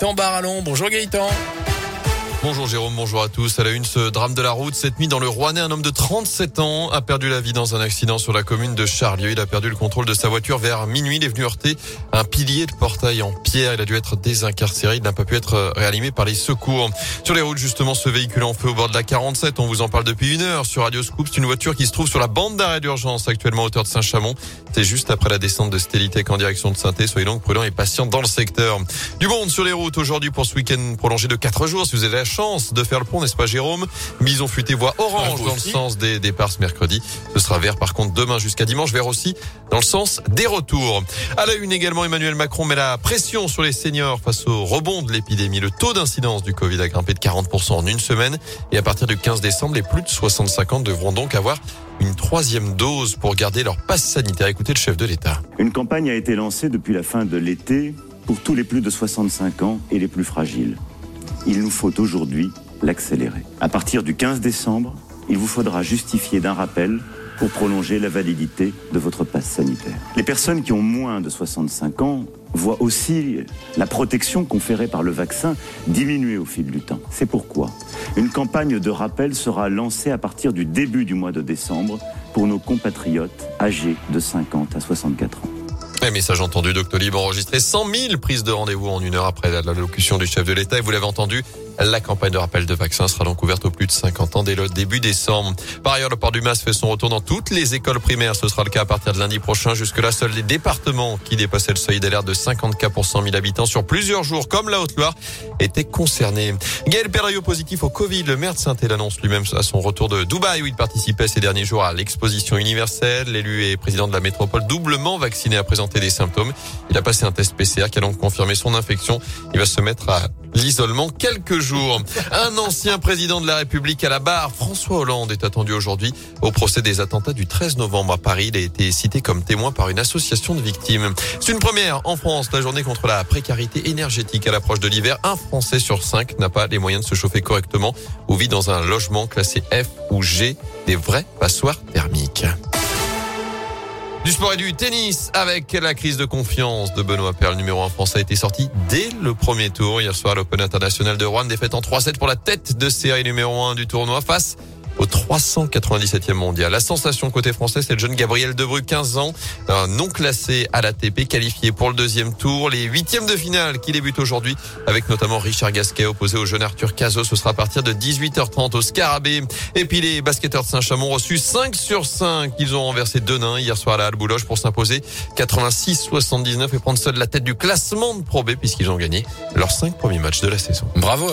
Gaëtan Barallon, bonjour Gaëtan. Bonjour Jérôme, bonjour à tous. À la une, ce drame de la route. Cette nuit, dans le Rouennais, un homme de 37 ans a perdu la vie dans un accident sur la commune de Charlieu. Il a perdu le contrôle de sa voiture vers minuit. Il est venu heurter un pilier de portail en pierre. Il a dû être désincarcéré. Il n'a pas pu être réanimé par les secours. Sur les routes, justement, ce véhicule en feu au bord de la 47. On vous en parle depuis une heure sur Radio Scoop. C'est une voiture qui se trouve sur la bande d'arrêt d'urgence actuellement à hauteur de Saint-Chamond. C'est juste après la descente de Stélitech en direction de saint Soyez donc prudents et patients dans le secteur. Du monde sur les routes aujourd'hui pour ce week-end prolongé de 4 jours. Chance de faire le n'est-ce pas Jérôme? Bison futé voie orange dans le sens des départs ce mercredi. Ce sera vert par contre demain jusqu'à dimanche, vert aussi dans le sens des retours. À la une également, Emmanuel Macron met la pression sur les seniors face au rebond de l'épidémie. Le taux d'incidence du Covid a grimpé de 40% en une semaine et à partir du 15 décembre, les plus de 65 ans devront donc avoir une troisième dose pour garder leur passe sanitaire. Écoutez le chef de l'État. Une campagne a été lancée depuis la fin de l'été pour tous les plus de 65 ans et les plus fragiles. Il nous faut aujourd'hui l'accélérer. À partir du 15 décembre, il vous faudra justifier d'un rappel pour prolonger la validité de votre passe sanitaire. Les personnes qui ont moins de 65 ans voient aussi la protection conférée par le vaccin diminuer au fil du temps. C'est pourquoi une campagne de rappel sera lancée à partir du début du mois de décembre pour nos compatriotes âgés de 50 à 64 ans. Message entendu, Doctolib enregistré 100 000 prises de rendez-vous en une heure après la locution du chef de l'État. Et vous l'avez entendu, la campagne de rappel de vaccins sera donc ouverte aux plus de 50 ans dès le début décembre. Par ailleurs, le port du masque fait son retour dans toutes les écoles primaires. Ce sera le cas à partir de lundi prochain. Jusque-là, seuls les départements qui dépassaient le seuil d'alerte de 50 cas pour 100 000 habitants sur plusieurs jours, comme la Haute-Loire, étaient concernés. Gaël Perriot positif au Covid. Le maire de saint annonce lui-même à son retour de Dubaï où il participait ces derniers jours à l'exposition universelle. L'élu et président de la métropole doublement vacciné a présenté des symptômes. Il a passé un test PCR qui a donc confirmé son infection. Il va se mettre à l'isolement quelques jours. Un ancien président de la République à la barre, François Hollande, est attendu aujourd'hui au procès des attentats du 13 novembre à Paris. Il a été cité comme témoin par une association de victimes. C'est une première en France, la journée contre la précarité énergétique à l'approche de l'hiver. Un Français sur cinq n'a pas les moyens de se chauffer correctement ou vit dans un logement classé F ou G, des vraies passoires thermiques. Du sport et du tennis avec la crise de confiance de Benoît Paire. Le numéro 1 français a été sorti dès le premier tour. Hier soir, l'Open International de Rouen, défaite en 3-7 pour la tête de série numéro 1 du tournoi face au 397e mondial. La sensation côté français, c'est le jeune Gabriel Debrue, 15 ans, non classé à l'ATP, qualifié pour le deuxième tour. Les huitièmes de finale qui débutent aujourd'hui avec notamment Richard Gasquet opposé au jeune Arthur Cazot. Ce sera à partir de 18h30 au Scarabée. Et puis les basketteurs de Saint-Chamond reçus 5 sur 5. Ils ont renversé deux nains hier soir à la Halle Boulogne pour s'imposer 86-79 et prendre seul la tête du classement de Pro B puisqu'ils ont gagné leurs 5 premiers matchs de la saison. Bravo